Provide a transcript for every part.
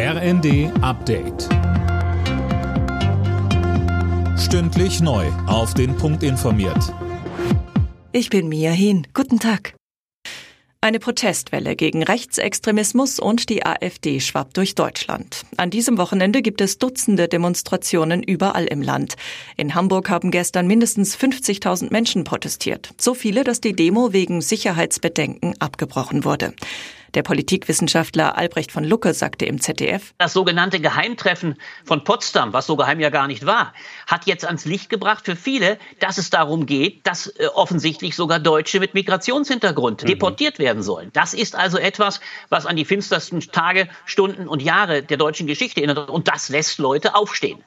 RND Update. Stündlich neu. Auf den Punkt informiert. Ich bin Mia Hin. Guten Tag. Eine Protestwelle gegen Rechtsextremismus und die AfD schwappt durch Deutschland. An diesem Wochenende gibt es Dutzende Demonstrationen überall im Land. In Hamburg haben gestern mindestens 50.000 Menschen protestiert. So viele, dass die Demo wegen Sicherheitsbedenken abgebrochen wurde. Der Politikwissenschaftler Albrecht von Lucke sagte im ZDF, Das sogenannte Geheimtreffen von Potsdam, was so geheim ja gar nicht war, hat jetzt ans Licht gebracht für viele, dass es darum geht, dass äh, offensichtlich sogar Deutsche mit Migrationshintergrund mhm. deportiert werden sollen. Das ist also etwas, was an die finstersten Tage, Stunden und Jahre der deutschen Geschichte erinnert. Und das lässt Leute aufstehen.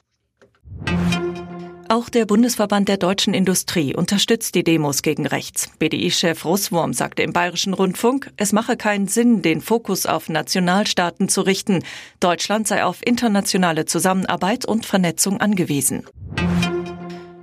Auch der Bundesverband der deutschen Industrie unterstützt die Demos gegen rechts. BDI-Chef Russwurm sagte im Bayerischen Rundfunk, es mache keinen Sinn, den Fokus auf Nationalstaaten zu richten. Deutschland sei auf internationale Zusammenarbeit und Vernetzung angewiesen.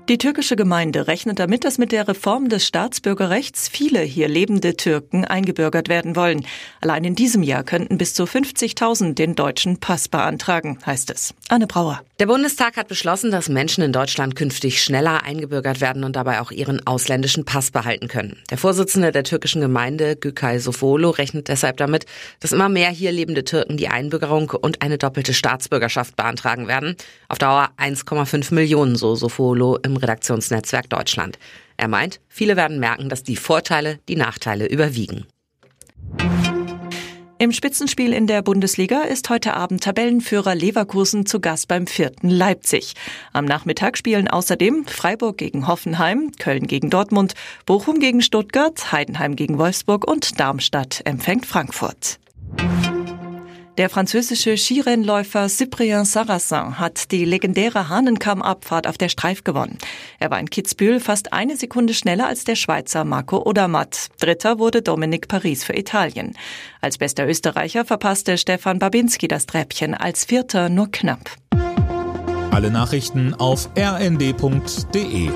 Die türkische Gemeinde rechnet damit, dass mit der Reform des Staatsbürgerrechts viele hier lebende Türken eingebürgert werden wollen. Allein in diesem Jahr könnten bis zu 50.000 den deutschen Pass beantragen, heißt es. Anne Brauer. Der Bundestag hat beschlossen, dass Menschen in Deutschland künftig schneller eingebürgert werden und dabei auch ihren ausländischen Pass behalten können. Der Vorsitzende der türkischen Gemeinde, Gükay Sofolo, rechnet deshalb damit, dass immer mehr hier lebende Türken die Einbürgerung und eine doppelte Staatsbürgerschaft beantragen werden. Auf Dauer 1,5 Millionen, so Sofolo im Redaktionsnetzwerk Deutschland. Er meint, viele werden merken, dass die Vorteile die Nachteile überwiegen. Im Spitzenspiel in der Bundesliga ist heute Abend Tabellenführer Leverkusen zu Gast beim vierten Leipzig. Am Nachmittag spielen außerdem Freiburg gegen Hoffenheim, Köln gegen Dortmund, Bochum gegen Stuttgart, Heidenheim gegen Wolfsburg und Darmstadt empfängt Frankfurt. Der französische Skirennläufer Cyprien Sarrazin hat die legendäre Hahnenkamm-Abfahrt auf der Streif gewonnen. Er war in Kitzbühel fast eine Sekunde schneller als der Schweizer Marco Odermatt. Dritter wurde Dominik Paris für Italien. Als bester Österreicher verpasste Stefan Babinski das Treppchen, als Vierter nur knapp. Alle Nachrichten auf rnd.de